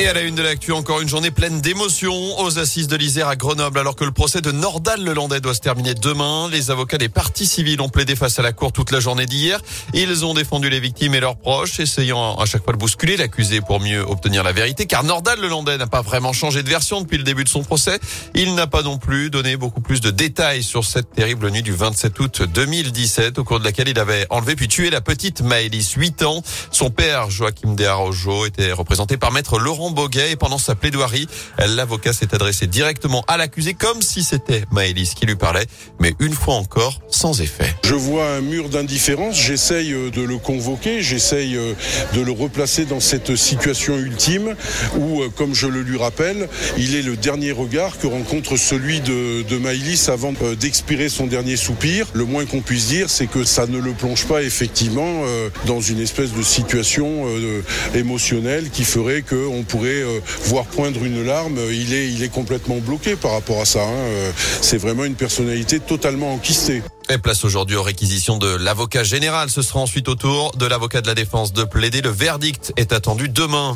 Et à la une de l'actu, encore une journée pleine d'émotions aux assises de l'Isère à Grenoble, alors que le procès de Nordal Lelandais doit se terminer demain. Les avocats des partis civils ont plaidé face à la cour toute la journée d'hier. Ils ont défendu les victimes et leurs proches, essayant à chaque fois de bousculer l'accusé pour mieux obtenir la vérité, car Nordal Lelandais n'a pas vraiment changé de version depuis le début de son procès. Il n'a pas non plus donné beaucoup plus de détails sur cette terrible nuit du 27 août 2017, au cours de laquelle il avait enlevé puis tué la petite Maëlys, 8 ans. Son père, Joachim Desarrojo, était représenté par maître Laurent Boguet et pendant sa plaidoirie, l'avocat s'est adressé directement à l'accusé comme si c'était Maëlys qui lui parlait, mais une fois encore sans effet. Je vois un mur d'indifférence, j'essaye euh, de le convoquer, j'essaye euh, de le replacer dans cette situation ultime où, euh, comme je le lui rappelle, il est le dernier regard que rencontre celui de, de Maëlys avant d'expirer son dernier soupir. Le moins qu'on puisse dire, c'est que ça ne le plonge pas effectivement dans une espèce de situation émotionnelle qui ferait qu'on pourrait euh, voir poindre une larme, il est, il est complètement bloqué par rapport à ça. Hein. Euh, c'est vraiment une personnalité totalement enquistée. Et place aujourd'hui aux réquisitions de l'avocat général. Ce sera ensuite au tour de l'avocat de la défense de plaider. Le verdict est attendu demain.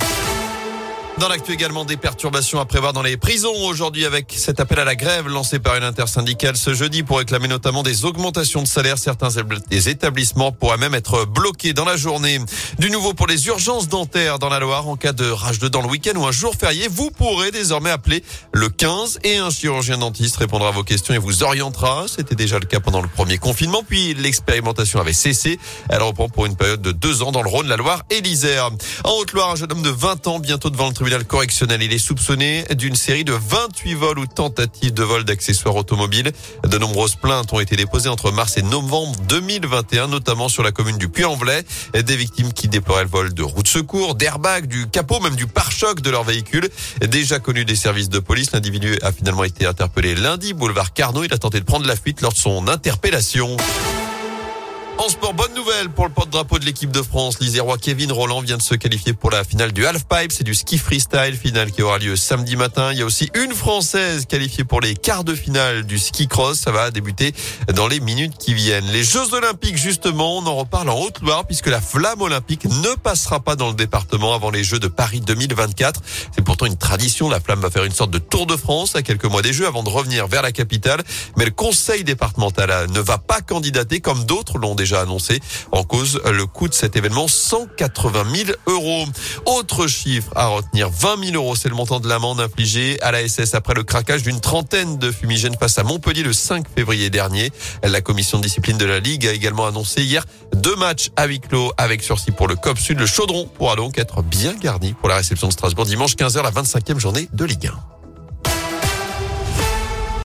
Dans l'actu également des perturbations à prévoir dans les prisons aujourd'hui avec cet appel à la grève lancé par une intersyndicale ce jeudi pour réclamer notamment des augmentations de salaire. Certains des établissements pourraient même être bloqués dans la journée. Du nouveau pour les urgences dentaires dans la Loire en cas de rage de dents le week-end ou un jour férié, vous pourrez désormais appeler le 15 et un chirurgien dentiste répondra à vos questions et vous orientera. C'était déjà le cas pendant le premier confinement, puis l'expérimentation avait cessé. Elle reprend pour une période de deux ans dans le Rhône, la Loire et l'Isère. En Haute-Loire, un jeune homme de 20 ans bientôt devant le tribunal correctionnel. Il est soupçonné d'une série de 28 vols ou tentatives de vol d'accessoires automobiles. De nombreuses plaintes ont été déposées entre mars et novembre 2021, notamment sur la commune du Puy-en-Velay. Des victimes qui déploraient le vol de roues de secours, d'airbags, du capot, même du pare-choc de leur véhicule. Déjà connu des services de police, l'individu a finalement été interpellé lundi, boulevard Carnot. Il a tenté de prendre la fuite lors de son interpellation. En sport, bonne nouvelle pour le porte-drapeau de l'équipe de France. L'Isérois Kevin Roland vient de se qualifier pour la finale du half-pipe. C'est du ski freestyle, finale qui aura lieu samedi matin. Il y a aussi une Française qualifiée pour les quarts de finale du ski cross. Ça va débuter dans les minutes qui viennent. Les Jeux Olympiques, justement, on en reparle en Haute-Loire puisque la flamme olympique ne passera pas dans le département avant les Jeux de Paris 2024. C'est pourtant une tradition. La flamme va faire une sorte de tour de France à quelques mois des Jeux avant de revenir vers la capitale. Mais le conseil départemental ne va pas candidater comme d'autres l'ont déjà annoncé. En cause, le coût de cet événement, 180 000 euros. Autre chiffre à retenir, 20 000 euros, c'est le montant de l'amende infligée à la SS après le craquage d'une trentaine de fumigènes face à Montpellier le 5 février dernier. La commission de discipline de la Ligue a également annoncé hier deux matchs à huis clos avec sursis pour le COP Sud. Le chaudron pourra donc être bien garni pour la réception de Strasbourg dimanche 15h, la 25e journée de Ligue 1.